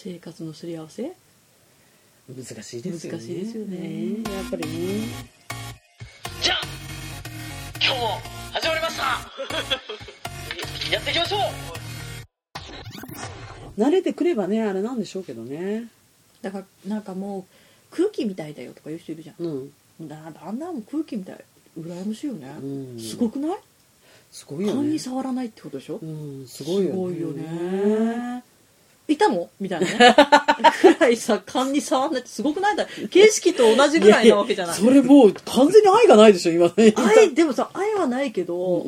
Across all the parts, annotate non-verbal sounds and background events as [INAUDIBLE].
生活のすり合わせ？難しいですよね。難しいですよね。やっぱりね。じゃあ今日も始まりました。[LAUGHS] やっていきましょう。慣れてくればねあれなんでしょうけどね。だからなんかもう空気みたいだよとか言う人いるじゃん。うん。だあんなもん空気みたい羨ましいよね、うん。すごくない？すごいよね。勘に触らないってことでしょ、うんすごいよね。すごいたのみたいなね。くらいさ勘に触らないってすごくない？だ景色と同じぐらいなわけじゃない。それもう完全に愛がないでしょ今ね。愛でもさ愛はないけど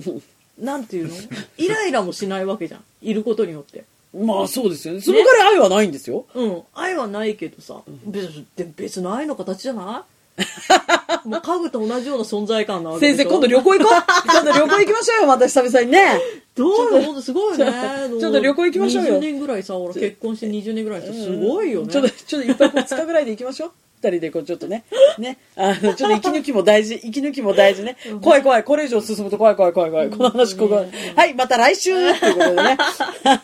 なんていうの？イライラもしないわけじゃん。いることによって。まあそうですよね。そのぐらい愛はないんですよ、うん。愛はないけどさ別で別の愛の形じゃない？[LAUGHS] もう家具と同じような存在感なわけ先生今度旅行行こう。今度旅行行きましょうよまた久々にね。どうよほんと？すごいよね。ちょっと旅行行きましょうよ。20 [LAUGHS] 年ぐらいさ俺結婚して20年ぐらいさすごいよね。ちょっとちょっと一泊二日ぐらいで行きましょう。二人でこうちょっとね。ね。あのちょっと息抜きも大事。息抜きも大事ね。怖い怖い。これ以上進むと怖い怖い怖い怖い。この話ここ。はいまた来週。ということでね。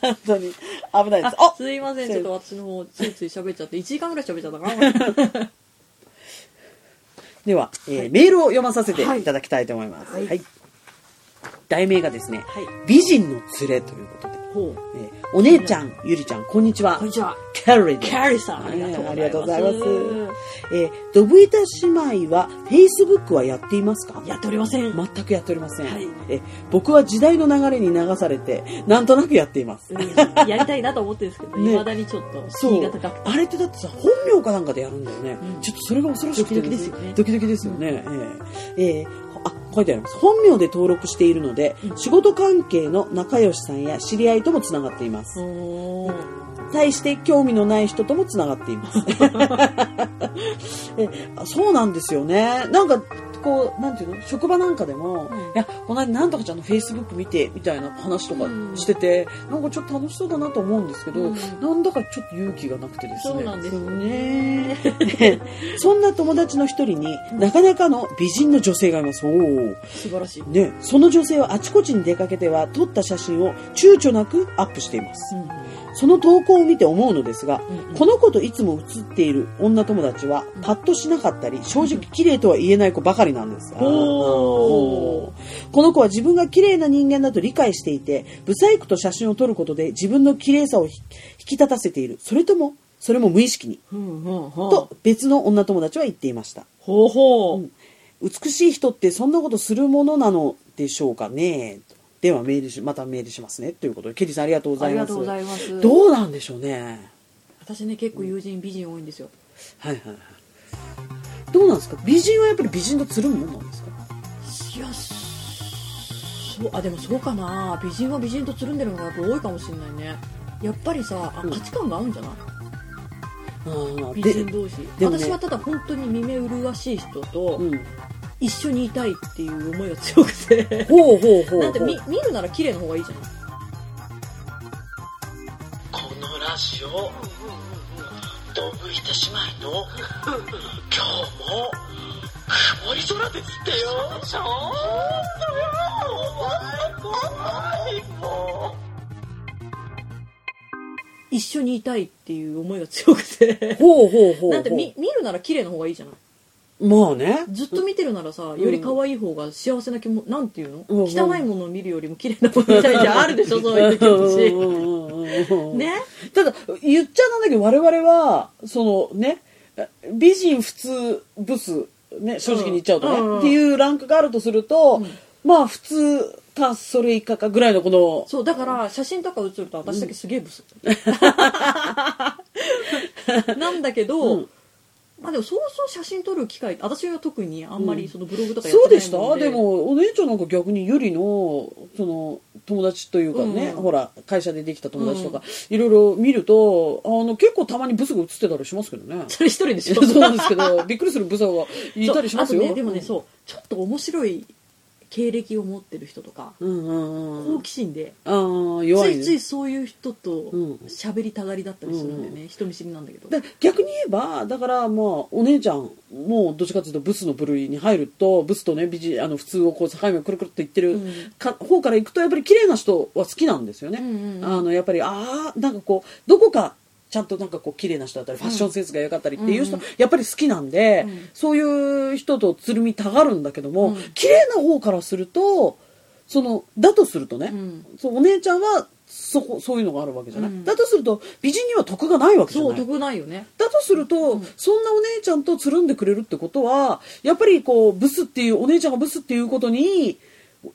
本当に。危ないです。ああすいません。ちょっと私の方ついつい喋っちゃって。1時間ぐらい喋っちゃったかな [LAUGHS] では、えーメールを読まさせてい。ただきたいと思います。は。はいい。題名がですね、はい。美人の連れということで、えーお姉ちゃん、ゆりちゃん、こんにちは。こんにちは。キャリーキャリーさんありがとうございます。ありがとうございます。えードブイタ姉妹は、やっていますか？やっておりません。全くやっておりません、はい。えー僕は時代の流れに流されて、なんとなくやっています。うんやりたいなと思ってるんですけどね。いまだにちょっと敷居が高くて。あれってだってさ本名かなんかでやるんだよね、うん。ちょっとそれが恐ろしくてドキドキですよね。ドキドキですよね、ええええあ書いてあります。本名で登録しているので、仕事関係の仲良しさんや知り合いともつながっています、対して興味のない人ともつながっています。[LAUGHS] えあそうなんですよね。なんかこうなんていうの？職場なんかでも、うん。いやこの間なんとかちゃんのフェイスブック見てみたいな話とかしてて、なんかちょっと楽しそうだなと思うんですけど、うん。なんだかちょっと勇気がなくてですね。そうなんですよね。そ [LAUGHS] んな友達の一人になかなかの美人の女性がいます。おー。素晴らしい、ね、その女性はあちこちに出かけては撮った写真を躊躇なくアップしています。うんその投稿を見て思うのですが、うんうん。この子といつも写っている女友達はパッとしなかったり正直綺麗とは言えない子ばかりなんです。この子は自分が綺麗な人間だと理解していてブサイクと写真を撮ることで自分の綺麗さをひ引き立たせている。それともそれも無意識に。うんうんうん。と別の女友達は言っていました。ほうほう、うん美しい人ってそんなことするものなのでしょうかねではメールしまたメールしますね。ということでケリーさんありがとうございます。どうなんでしょうね。私ね結構友人美人多いんですよ。はいはいはい。どうなんですか？美人はやっぱり美人とつるむもんなんですか？いやそうあでもそうかな。美人は美人とつるんでるのがやっぱ多いかもしれないね。やっぱりさあうん。価値観が合うんじゃない、美で人同士、ね。私はただ本当に見目麗しい人とうん一緒にいたいっていう思いが強くて。ほうほうほうなんて見見るなら綺麗な方がいいじゃない？このラジオドブイタ姉妹の今日も曇り空ですってよ。ちょっとよ怖いもう。一緒にいたいっていう思いが強くて。ほうほうほうほう。なんて見見るなら綺麗な方がいいじゃない？まあね。ずっと見てるならさ、より可愛い方が幸せな気もなんていうの、うん汚いものを見るよりも綺麗なものみたいじゃあるでしょそういう時私私ね？ただ言っちゃなんだけど我々はそのね美人普通ブスね正直に言っちゃうとね、うんうんっていうランクがあるとすると、まあ普通かそれ以下かぐらいのこのそうだから写真とか写ると私だけすげえブス、[LAUGHS] なんだけど、うんまあでもそうそう写真撮る機会私は特にあんまりそのブログとかやってないそうでした？ででもお姉ちゃんなんか逆にゆりのその友達というかね、うん。ほら会社でできた友達とか、いろいろ見るとあの結構たまにブスが映ってたりしますけどね。それ一人でしょ。[LAUGHS] そうなんですけどびっくりするブサがいたりしますよ。そうあとねでもね、そうちょっと面白い経歴を持ってる人とか、うんうんうん。好奇心でああ弱い、ね、ついついそういう人とうん。喋りたがりだったりするんだよね、人見知りなんだけど。で逆に言えばだからまあお姉ちゃんもどっちかというとブスの部類に入るとブスとね美人あの普通をこう境目をくるくるっと言ってる、うん。か方から行くとやっぱり綺麗な人は好きなんですよね、うんうんうん。あのやっぱりああなんかこうどこかちゃんとなんかこう綺麗な人だったりファッションセンスが良かったりっていう人、うん。やっぱり好きなんで、うん。そういう人とつるみたがるんだけども、うん。綺麗な方からするとそのだとするとね、うん。そうお姉ちゃんはそこそういうのがあるわけじゃない、うん。だとすると美人には得がないわけじゃない。そう得ないよね。だとすると、うん。そんなお姉ちゃんとつるんでくれるってことはやっぱりこうブスっていうお姉ちゃんがブスっていうことに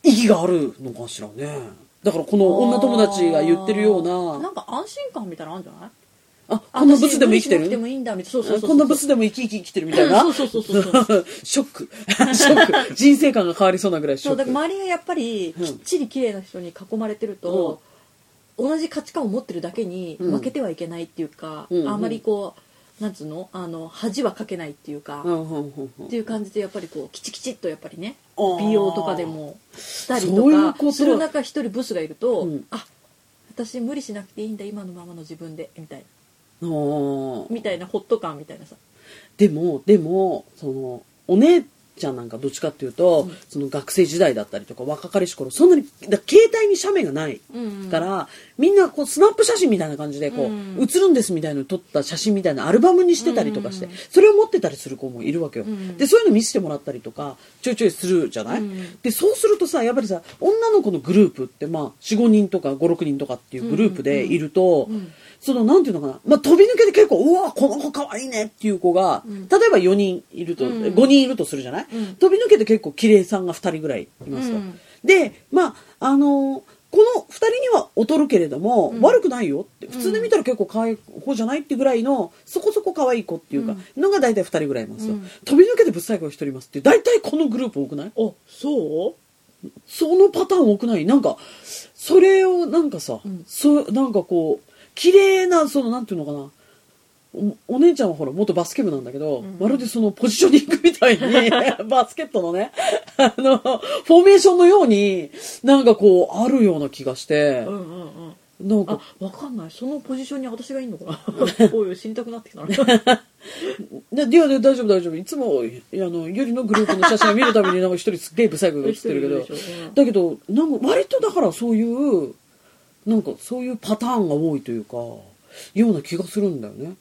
意義があるのかしらね。だからこの女友達が言ってるような。なんか安心感みたいなのあるんじゃない？あこんなブスでも生きてる？もいいんだみたいなこんなブスでも生き生き生きてるみたいなそうそうそうそうそうショックショック人生観が変わりそうなぐらいショックそうだから周りがやっぱりうんきっちり綺麗な人に囲まれてると、同じ価値観を持ってるだけにうん負けてはいけないっていうか、うんあんまりこうなんつうのあの恥はかけないっていうか、うんうんうんうんっていう感じでやっぱりこうきちきちっとやっぱりね美容とかでもしたりととかする中一人ブスがいると、うんあ私無理しなくていいんだ今のままの自分でみたいなみたいなホット感みたいなさ。でもでもそのお姉ちゃんなんかどっちかっていうと、うん。その学生時代だったりとか若かりし頃そんなにだ携帯に写メがないうんうん。から、みんなこうスナップ写真みたいな感じでこう、うん。写るんですみたいなの撮った写真みたいなアルバムにしてたりとかして、うんそれを持ってたりする子もいるわけよ、うんでそういうの見せてもらったりとかちょいちょいするじゃない、うんでそうするとさやっぱりさ女の子のグループってまあ45人とか56人とかっていうグループでいると、うんうんそのなんていうのかな、まあ、飛び抜けて結構うわこの子可愛いねっていう子が、うん。例えば4人いると、うん。5人いるとするじゃない、うん。飛び抜けて結構綺麗さんが2人ぐらいいますと、うん。でまああのーこの2人には劣るけれども、うん。悪くないよって普通で見たら結構可愛い方じゃないってぐらいのそこそこ可愛い子っていうか、のが大体2人ぐらいいますよ、うん。飛び抜けてぶっ最後が1人いますって大体このグループ多くない？あそう？そのパターン多くない？なんかそれをなんかさ、うん。そうなんかこう綺麗なそのなんていうのかな。おお姉ちゃんはほら元バスケ部なんだけど、うん。まるでそのポジショニングみたいに [LAUGHS] バスケットのねあのフォーメーションのようになんかこうあるような気がしてうんうんうん。なんか。あわかんない。そのポジションに私がいいのかな。[LAUGHS] おい死にたくなってきたな。で [LAUGHS] いやで大丈夫大丈夫。いつもあのゆりのグループの写真を見るためになんか一人すっげえブサイクが写ってるけど。だけどなんか割とだからそういうなんかそういうパターンが多いというかような気がするんだよね。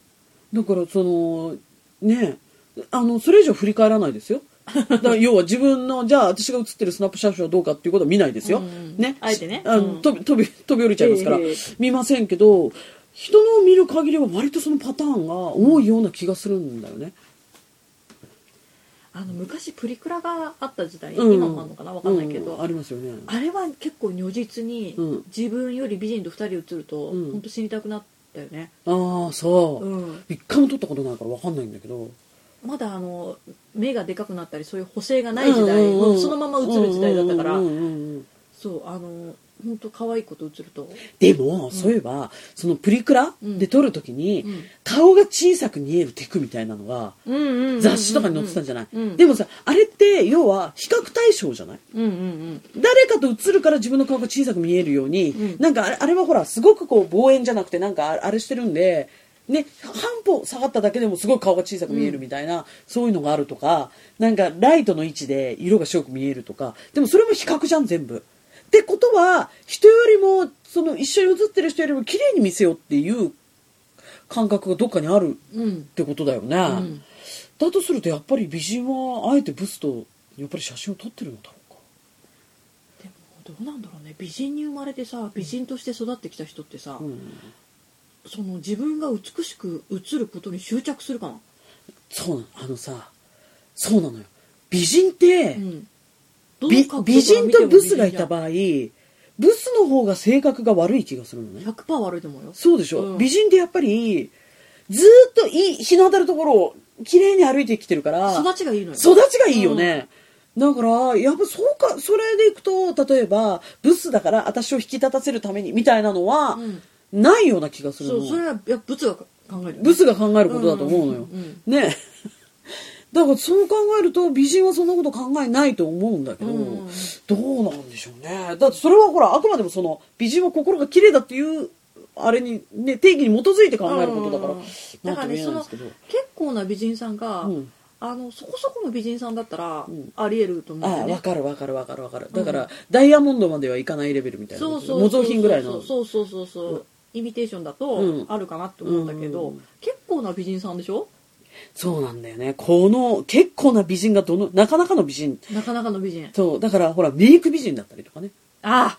だからそのねあのそれ以上振り返らないですよ。だ要は自分のじゃあ私が写ってるスナップ写真はどうかっていうことは見ないですよ、うんね。あえてね。あのうん。飛び飛び飛び降りちゃいますから、見ませんけど人のを見る限りは割とそのパターンが多いような気がするんだよね、あの昔プリクラがあった時代、うん。今もあるのかなわかんないけど、うんありますよね。あれは結構如実に、うん。自分より美人と2人写ると、うん。本当死にたくなったよね、ああそう、うん、一回も撮ったことないから分かんないんだけど。まだあの目がでかくなったりそういう補正がない時代、もうそのまま写る時代だったから、うんうんうんうん。そうあの本当可愛い子と写ると。でも、そういえばそのプリクラで撮るときに、うん。顔が小さく見えるテクみたいなのが雑誌とかに載ってたんじゃない、うん。でもさあれって要は比較対象じゃない？うんうんうん。誰かと写るから自分の顔が小さく見えるように、うん。なんかあれあれはほらすごくこう望遠じゃなくてなんかああれしてるんでね半歩下がっただけでもすごい顔が小さく見えるみたいな、そういうのがあるとかなんかライトの位置で色が白く見えるとかでもそれも比較じゃん全部。ってことは人よりもその一緒に写ってる人よりも綺麗に見せようっていう感覚がどっかにあるうん。ってことだよね、うん。だとするとやっぱり美人はあえてブスとやっぱり写真を撮ってるのだろうか。でもどうなんだろうね。美人に生まれてさ美人として育ってきた人ってさ、うん。その自分が美しく映ることに執着するかな、そうなのあのさそうなのよ。美人って、美人とブスがいた美場合ブスの方が性格が悪い気がするのね。人じゃん100%悪いと思うよ。そうでしょ、うん。美人ってやっぱりずーっといい日の当たるところを綺麗に歩いてきてるから育ちがいいのよ。育ちがいいよね、だからやっぱそうかそれでいくと例えばブスだから私を引き立たせるためにみたいなのは、うん。ないような気がするの。そうそれはいやブツが考える。よねブスが考えることだと思うのよ、うんうん。ねだからそう考えると美人はそんなこと考えないと思うんだけど、うん。どうなんでしょうね。だってそれはほらあくまでもその美人は心が綺麗だっていうあれにね定義に基づいて考えることだから、うん。だからねその結構な美人さんが、うん。あのそこそこの美人さんだったら、ん。ありえると思うね。ああ分かる分かる分かる分かる。だから、ダイヤモンドまではいかないレベルみたいなそうそう模造品ぐらいの。そうそうそうそう。イミテーションだうとん。あるかなって思うんだけど、うん。結構な美人さんでしょそうなんだよね。この、結構な美人がどの、なかなかの美人。なかなかの美人そう、だからほら、メイク美人だったりとかね。ああ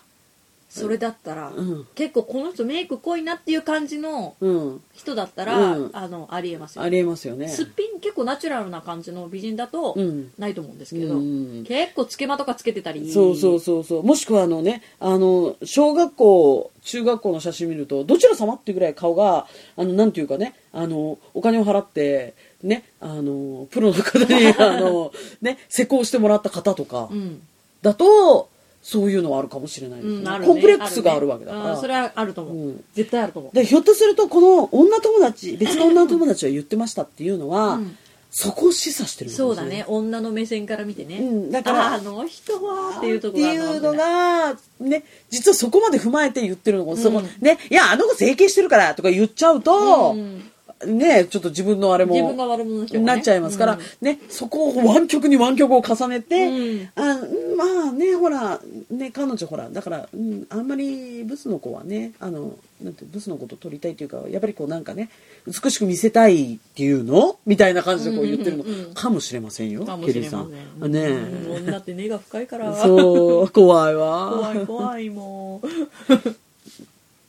それだったら、うん結構この人メイク濃いなっていう感じのうん。人だったら、うんあのありえますよありえますよね。すっぴん結構ナチュラルな感じの美人だと、うんないと思うんですけど、うん結構つけまとかつけてたりそうそうそうそう。もしくはあのね、あの、小学校、中学校の写真見ると、どちら様っていうぐらい顔が、あの、なんていうかね、あの、お金を払って、ね、あの、プロの方に、[LAUGHS] あの、ね、施工してもらった方とかうん、だと、そういうのはあるかもしれないですね。うんねコンプレックスがあるわけだから。ね。うんそれはあると思う、うん。絶対あると思う。でひょっとするとこの女友達 [LAUGHS] 別の女友達は言ってましたっていうのは、うん。そこを示唆してるんですそうだね。女の目線から見てね、うん。だからああの人はっていうとこってろいうのがね実はそこまで踏まえて言ってるの。も、そこうん。ねいやあの子整形してるからとか言っちゃうと、うんねちょっと自分のあれも自分が悪者の人がね。なっちゃいますから、うん。ねそこを湾曲に湾曲を重ねて、うん。あうんまあねほらね彼女ほらだから、うん、あんまりブスの子はねあのなんてブスのこと撮りたいっていうかやっぱりこうなんかね美しく見せたいっていうの？みたいな感じでこう言ってるのかもしれませんよ、ケリーさん。ん。ね。うん女って根が深いから。そう怖いわ。怖い怖いもう、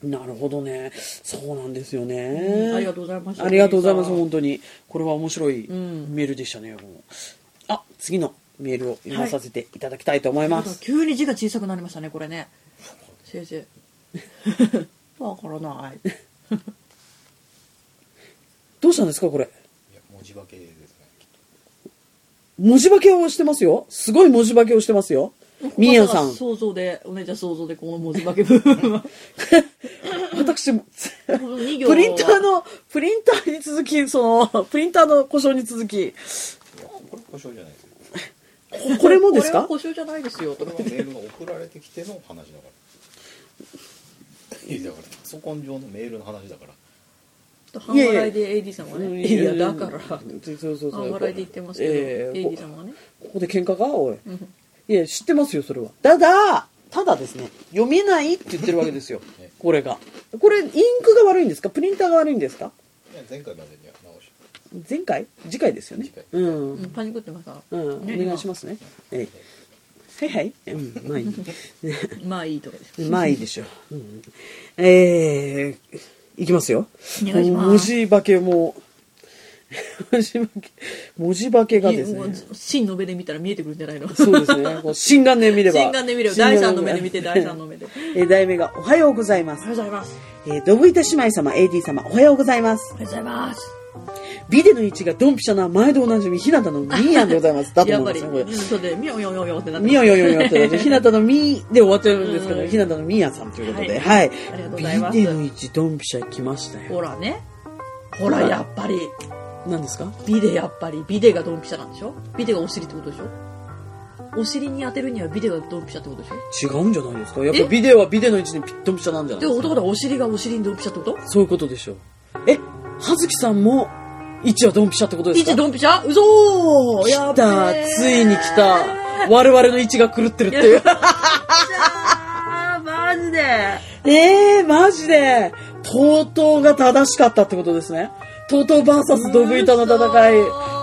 なるほどね。そうなんですよね、ありがとうございましたありがとうございます本当に。これは面白いうん。メールでしたね、もう。あ次のメールを読まさせていただきたいと思います、急に字が小さくなりましたねこれね。先生。わからない。[LAUGHS] どうしたんですかこれ？文字化けですね。きっ文字化けをしてますよ。すごい文字化けをしてますよ。みーやんさん。想像でお姉ちゃん想像でこの文字化け部分は [LAUGHS] 私プリンターのプリンターに続きそのプリンターの故障に続き。これ故障じゃないですよ。これもですか？これは故障じゃないですよ。これはメールが送られてきての話だから。いやだからパソコン上のメールの話だから。半笑いで AD さんはね。いやだからそう半笑いで言ってますけど、ええ AD さんはね。ここで喧嘩か？おい。うんいや知ってますよそれは。ただただですね読めないって言ってるわけですよ。[LAUGHS] ね。これが。これインクが悪いんですか？プリンターが悪いんですか？いや前回までには直し。前回？次回ですよね。次回。うん、うんパニックってますか？ら、うん、ね。お願いしますね。えいはいはい。うん、まあいい。[LAUGHS] まあいいとこです。[LAUGHS] まあいいでしょう。うん、えー、いきますよ。お願いします。文字化けも、文字化け、文字化けがですね。真の目で見たら見えてくるんじゃないの？そうですね。こう心眼で見れば。心眼で見れば第三の目で見て第三の目で [LAUGHS] えー題名が、おはようございますおは。ようございますえー、ドブイタ姉妹様、AD 様、おはようございますお。はようございますビデの位置がドンピシャな毎度おなじみ、ひなたのミーヤンでございます。だと思いますね、これ。そうでみよよよよってなってみよよよよってなって、[LAUGHS] ひなたのみで終わってるんですけど、うんひなたのみやさんということで、は。はいいありがとうございますビデの位置ドンピシャ来ましたよ。ほらねほらやっぱり何ですか？ビデやっぱり。ビデがドンピシャなんでしょ？ビデがお尻ってことでしょ？お尻に当てるにはビデがドンピシャってことでしょ？違うんじゃないですか？やっぱビデオはビデの位置にピッドンピシャなんじゃないですか？で男だお尻がお尻にドンピシャってことそういうことでしょ。う。え、はずきさんも位置はドンピシャってことですか？位置ドンピシャ？嘘！ーやっべ来た。ーついに来た。我々の位置が狂ってるっていう。マジで。えー、マジで、とうとうが正しかったってことですね。とうとう VS ドブ板の戦い。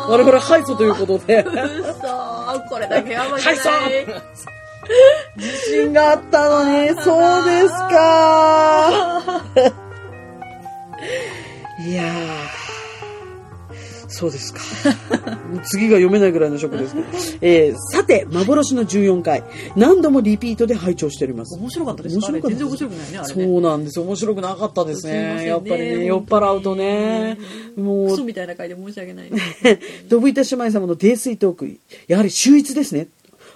我々敗訴ということで。嘘ーこれだけは負けはいない [LAUGHS] 自信があったのに、そうですか。そうですか。[LAUGHS] 次が読めないぐらいのショックですけど。えー、さて、幻の14回。何度もリピートで拝聴しております。面白かったですか？あれ全然面白くないねあれねそうなんですよ。面白くなかったですすいませんね。ねやっぱりね、酔っ払うとね。もうクソ、みたいな回で申し訳ないね [LAUGHS] ドブイタ姉妹様の泥酔トーク、やはり秀逸ですね。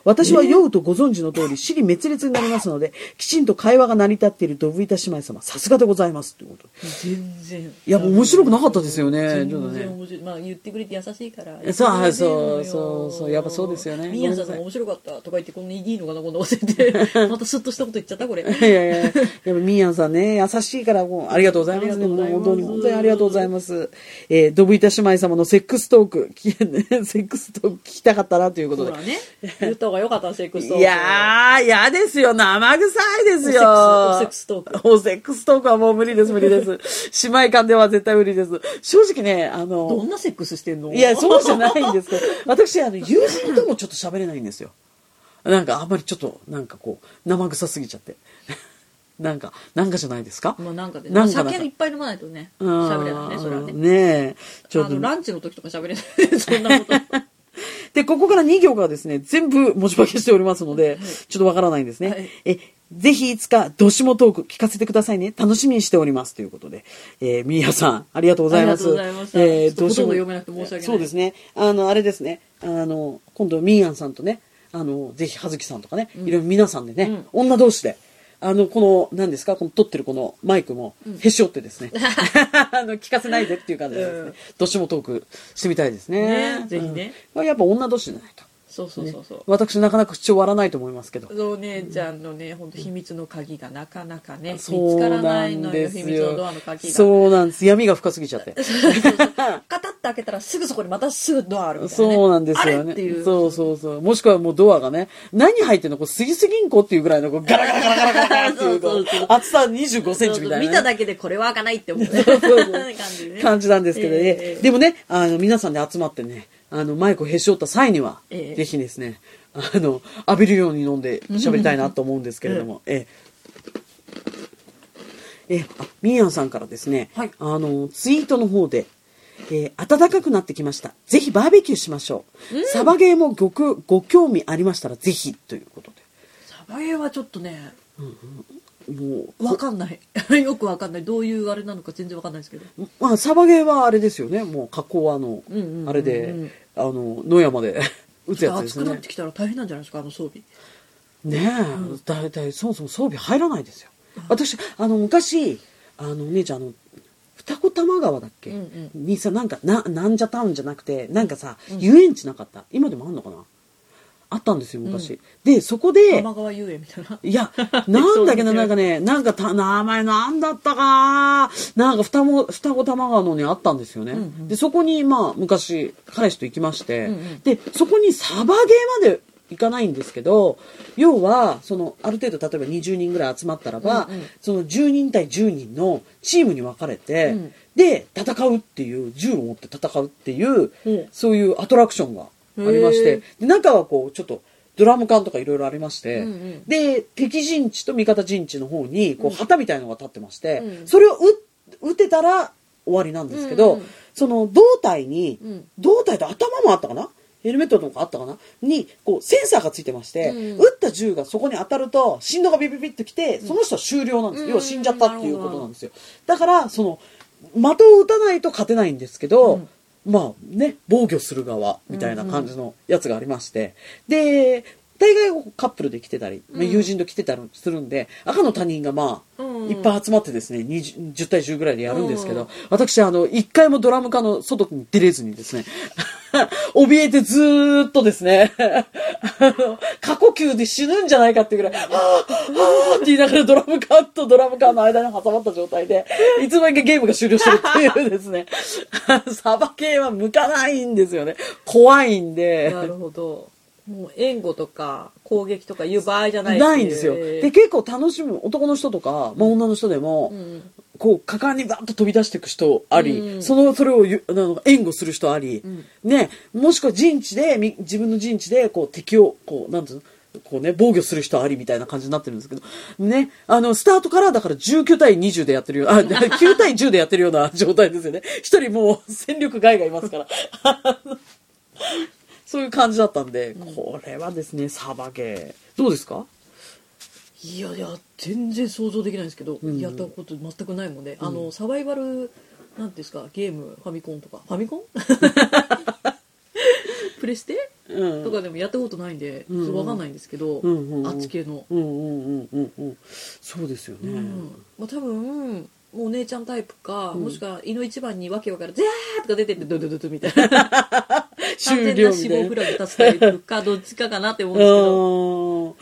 私は酔うとご存知の通り、尻滅裂になりますので、きちんと会話が成り立っているドブイタ姉妹様、さすがでございます。ということで全然いや、もう面白くなかったですよね。全ちょっとね。然面白いまあ言ってくれて優しいからそうそうそうそうやっぱそうですよねミヤさん面白かったとか言ってこんないいのかなこんな忘れて [LAUGHS] またスッとしたこと言っちゃったこれいやいやいや、やっぱミーヤンさんね、優しいから、もう、ありがとうございますね。ありがとうございますもう本当に、本当にありがとうございます。えー、ドブイタ姉妹様のセックストーク、き [LAUGHS] セックストーク聞きたかったなということでほら。ね言った方が良かったセックストークいやー、嫌ですよ。生臭いですよ。おセックストークおセックストークはもう無理です、無理です。[LAUGHS] 姉妹間では絶対無理です。正直ね、あの、どんなセックスしてんの？いや、そうじゃないんですけど、私、あの、友人ともちょっと喋れないんですよ。なんか、あんまりちょっと、なんかこう、生臭すぎちゃって。なんか、なんかじゃないですか？まあなんかで、なんかなんか酒いっぱい飲まないとねうん喋れないねそれはねねえ。ちょっと。ランチの時とか喋れない [LAUGHS] そんなことで、ここから2行がですね、全部文字化けしておりますので、ちょっとわからないんですね。はいえ、ぜひいつか、どしもトーク聞かせてくださいね。楽しみにしております。ということで。えー、みーやさん、ありがとうございます。ありがとうございましたえちょっとほとんど読めなくて申し訳ないそうですね。あの、あれですね。あの、今度、みーやんさんとね、あの、ぜひ、はずきさんとかね、いろいろ皆さんでね、女同士で、あの、この、何ですか、この撮ってるこのマイクも、へし折ってですね、[LAUGHS] [LAUGHS] あの、聞かせないでっていう感じでですねうん、どしもトークしてみたいですね。ねぜひねうん。やっぱ女同士じゃないと。そうそうそうそう、私なかなか口を割らないと思いますけど。お姉ちゃんのね本当秘密の鍵がなかなかねうつからなないのよ秘密のドよアの鍵。がそうなんです。闇が深すぎちゃって。カタッて開けたらすぐそこにまたすぐドアあるみたいな、ね、そうなんですよね。い。う。そうそうそう。もしくはもうドアがね、何入ってんのこう、スギス銀行っていうぐらいのこうガラガラガラガラガラっていうこう厚さ25センチみたいなね、見ただけでこれは開かないって思う。ねそうそう。[LAUGHS] 感じでね。感じなんですけどね。ええ。でもね、あの、皆さんで集まってね、あの、マイクをへし折った際には、ええ。ぜひですね、あの、浴びるように飲んで喋りたいなと思うんですけれども、ええ。え、あ、みーやんさんからですね、はい。あの、ツイートの方で、えー暖かくなってきました。ぜひバーベキューしましょう。サバゲーもごくご興味ありましたら、ぜひ、ということサバゲーはちょっとねで。もう、わかんない [LAUGHS] よくわかんないどういうあれなのか全然わかんないですけどまあ、サバゲーはあれですよね。もう、加工はあの、うんうんうんうんあれで、あの、野山で [LAUGHS] 撃つやつですよね暑くなって。きたら大変なんじゃないですかあの装備ねえ、だいたいそもそも装備入らないですよ。私、あの、昔、あの、姉ちゃん、あの、二子玉川だっけ、うんにさ、なんか、な、なんじゃタウンじゃなくて、なんかさ、遊園地なかった？今でもあんのかな？あったんですよ、昔。で、そこで、玉川遊園みたいな。いや、なんだっけな、[LAUGHS] なんかね、なんかた、名前なんだったかな？なんか双子、双子玉川のにあったんですよね。で、そこに、まあ、昔、彼氏と行きまして、で、そこにサバゲーまで行かないんですけど、要は、その、ある程度、例えば20人ぐらい集まったらば、その10人対10人のチームに分かれて、うん。で、戦うっていう、銃を持って戦うっていう、うん。そういうアトラクションがありましてで中はこう、ちょっと、ドラム缶とかいろいろありまして、うんうん。で、敵陣地と味方陣地の方に、こう、旗みたいのが立ってまして、うん。それを撃撃てたら終わりなんですけど、うんうん。その胴体に、うん。胴体と頭もあったかな？ヘルメットとかあったかな？に、こう、センサーがついてまして、うん。撃った銃がそこに当たると、振動がビビビッときて、その人は終了なんですよ。うん。要は死んじゃったっていうことなんですよ。だから、その、的を撃たないと勝てないんですけど、うん。まあね、防御する側みたいな感じのやつがありまして、で、大概カップルで来てたり、まあ友人と来てたりするんで、赤の他人がまあ、うんいっぱい集まってですね、20 10対10ぐらいでやるんですけど、うん私、あの、一回もドラム化の外に出れずにですね、[LAUGHS] 怯えてずーっとですね、[LAUGHS] あの、過呼吸で死ぬんじゃないかっていうぐらい、はぁ、はぁって言いながらドラム缶とドラム缶の間に挟まった状態で、いつの間にかゲームが終了してるっていうですね、[LAUGHS] サバ系は向かないんですよね。怖いんで。なるほどもう援護とか攻撃とかいう場合じゃないないんですよ。えーで、結構楽しむ男の人とか、まあ、女の人でも、ん。こう、果敢にバッと飛び出していく人あり、うん。その、それを援護する人あり、ね、もしくは陣地で、み自分の陣地で、こう、敵を、こう、なんつうの？こうね、防御する人ありみたいな感じになってるんですけど、ね、あの、スタートからだから19対20でやってるよ、あ、9対10でやってるような状態ですよね。一人もう戦力外がいますから。そういう感じだったんで、これはですね、サバゲー。どうですか？いやいや全然想像できないんですけど、ん。やったこと全くないもんで、あのサバイバルなんていうんですか？ゲームファミコンとか？ファミコン？[LAUGHS] プレステ、うん。とかでもやったことないんで、ん。うん分かんないんですけど、うんうんうん。あっち系の、うんうんうんうんうん。そうですよね、うん。まあ、多分もうお姉ちゃんタイプか、もしくは胃の一番にわけわからん「ゼー!」とか出てってドゥドゥドゥドゥみたいな。完 [LAUGHS] 終全な死了みたいな。亡フラグ立つタイプか [LAUGHS] どっちかかなって思うんですけど。うん。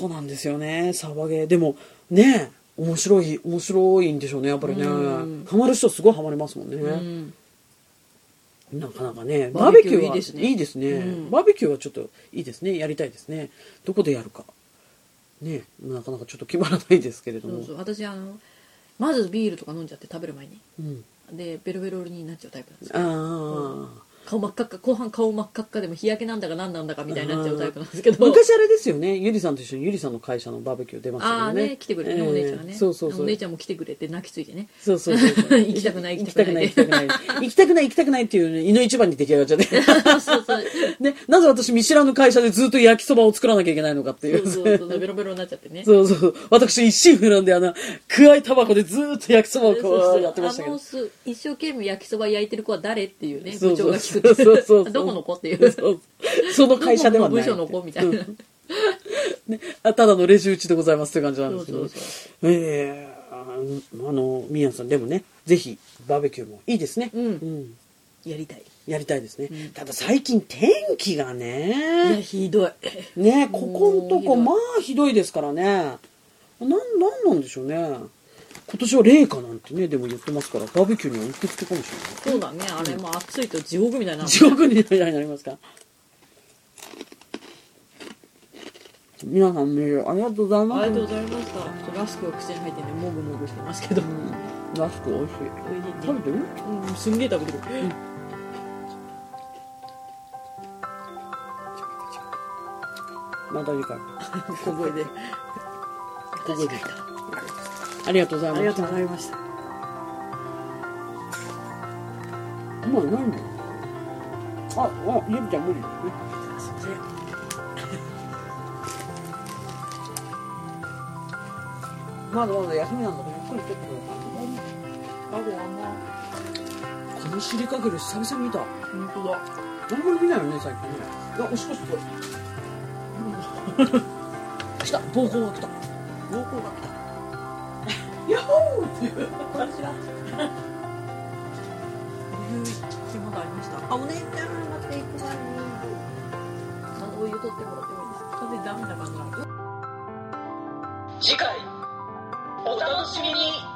そうなんですよね。サバゲーでもね面白い面白いんでしょうねやっぱりね。うん。ハマる人すごいハマりますもんね、うん。なかなかね。バーベキューはいいですね。いいですね、うん。バーベキューはちょっといいですね。やりたいですね。どこでやるか。ね。なかなかちょっと決まらないですけれども。そうそう。私あのまずビールとか飲んじゃって食べる前に。うん、でベロベロになっちゃうタイプなんですよ。ああ、顔真っ赤っか後半顔真っ赤っかでも日焼けなんだか何なんだかみたいになっちゃうタイプなんですけど。[LAUGHS] 昔あれですよね。ゆりさんと一緒に。ゆりさんの会社のバーベキュー出ましたけどね。ああね来てくれてね、ええお姉ちゃんがね。そうそうそう。お姉ちゃんも来てくれて泣きついてね。そうそうそう行きたくない行きたくない。行きたくない行きたくない。行きたくないっていうね胃の一番に出来上がっちゃって。[LAUGHS] そうそう [LAUGHS] ね、なぜ私見知らぬ会社でずっと焼きそばを作らなきゃいけないのかっていう。そうそうそう。ベロベロになっちゃってね。そうそう。私一心不乱であの、くわいタバコでずっと焼きそばをこそうやってましたけど。一生懸命焼きそば焼いてる子は誰っていうね部長が聞そうそうそうどこの子っていうその会社ではない。部署の子みたいなうんね、あただのレジ打ちでございますって感じなんですけど。ええあの、みやさん、でもね、ぜひ、バーベキューもいいですね。うんうんやりたいやりたいですね。ただ最近天気がね、ひどいね、ここんとこ、もまあひどいですからね。なん、なんなんでしょうね。今年は冷夏なんてね、でも言ってますから、バーベキューにはうってつけかもしれない。そうだね。あれも暑いと地獄みたいな。地獄になりますか？皆さんメールありがとうございます。ありがとうございました。ラスクが口に入ってねもぐもぐしてますけど。ラスク美味しい。おいしいね。食べてる？うんすんげえ食べてる。また次回。[LAUGHS] 小声で。小声でありがとうございます。ありがとうございました。まあ何ああゆりちゃん無理まだまだ休みなんだからゆっくりしてってくださいあごあんまこの尻かける久々に見た。本当だ。あんまり見ないよね最近ね。いやおしっこしてこい来た [LAUGHS] 膀胱が来た。膀胱が来たホーっていうこんにちはお湯ってまだありましたあお姉ちゃん待っていく前にあのお湯取ってもらってもいいですか風ダメだから次回お楽しみに。